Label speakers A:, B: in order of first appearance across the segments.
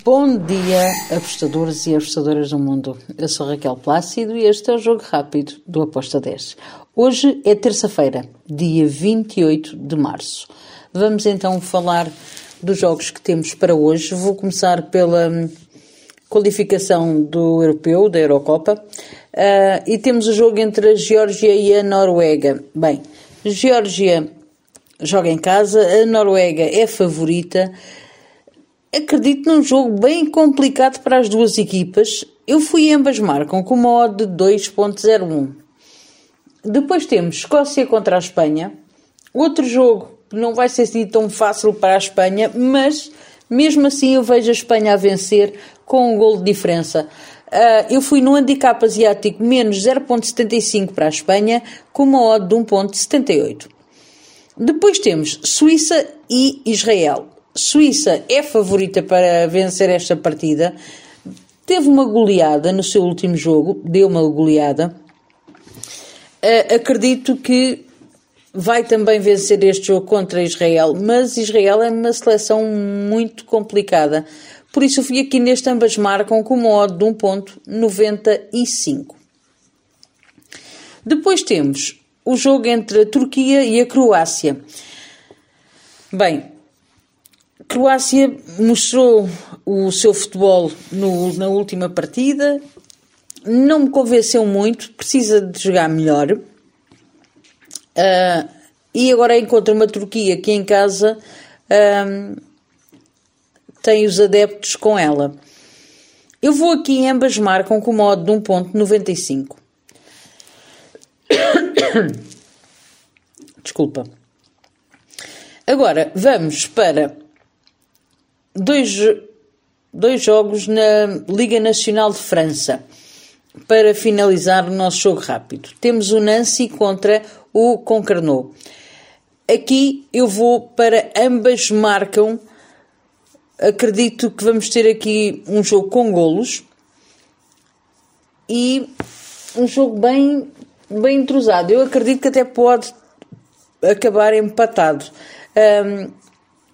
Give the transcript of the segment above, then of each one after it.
A: Bom dia, apostadores e apostadoras do mundo. Eu sou Raquel Plácido e este é o Jogo Rápido do Aposta 10. Hoje é terça-feira, dia 28 de março. Vamos então falar dos jogos que temos para hoje. Vou começar pela hum, qualificação do Europeu, da Eurocopa. Uh, e temos o jogo entre a Geórgia e a Noruega. Bem, Geórgia joga em casa, a Noruega é favorita acredito num jogo bem complicado para as duas equipas. Eu fui ambas marcam com uma odd de 2.01. Depois temos Escócia contra a Espanha. Outro jogo não vai ser assim tão fácil para a Espanha, mas mesmo assim eu vejo a Espanha a vencer com um gol de diferença. Uh, eu fui no handicap asiático menos 0.75 para a Espanha com uma odd de 1.78. Depois temos Suíça e Israel. Suíça é favorita para vencer esta partida. Teve uma goleada no seu último jogo, deu uma goleada. Uh, acredito que vai também vencer este jogo contra Israel, mas Israel é uma seleção muito complicada. Por isso fui aqui neste ambas marcam com uma odd de 1.95. Depois temos o jogo entre a Turquia e a Croácia. Bem, Croácia mostrou o seu futebol no, na última partida, não me convenceu muito, precisa de jogar melhor. Uh, e agora encontra uma Turquia que em casa uh, tem os adeptos com ela. Eu vou aqui em ambas marcam com modo de 1.95. Desculpa. Agora vamos para dois, dois jogos na Liga Nacional de França para finalizar o nosso jogo rápido. Temos o Nancy contra o Concarneau. Aqui eu vou para ambas marcam. Acredito que vamos ter aqui um jogo com golos e um jogo bem, bem entrosado. Eu acredito que até pode acabar empatado. Um,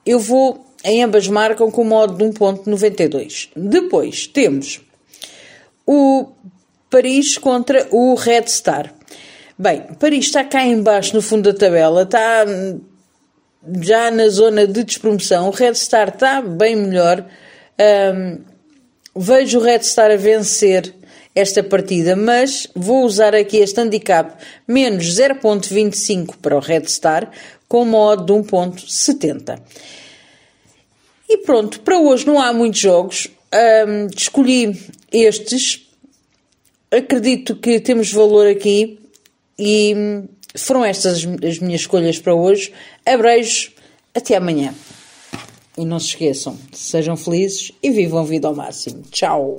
A: eu vou em ambas marcam com modo de 1.92. Depois temos o Paris contra o Red Star. Bem, Paris está cá embaixo no fundo da tabela, está já na zona de despromoção. O Red Star está bem melhor. Um, vejo o Red Star a vencer esta partida, mas vou usar aqui este handicap menos 0.25 para o Red Star com modo de 1.70. Pronto, para hoje não há muitos jogos. Um, escolhi estes. Acredito que temos valor aqui e foram estas as minhas escolhas para hoje. Abrejo, até amanhã. E não se esqueçam, sejam felizes e vivam a vida ao máximo. Tchau!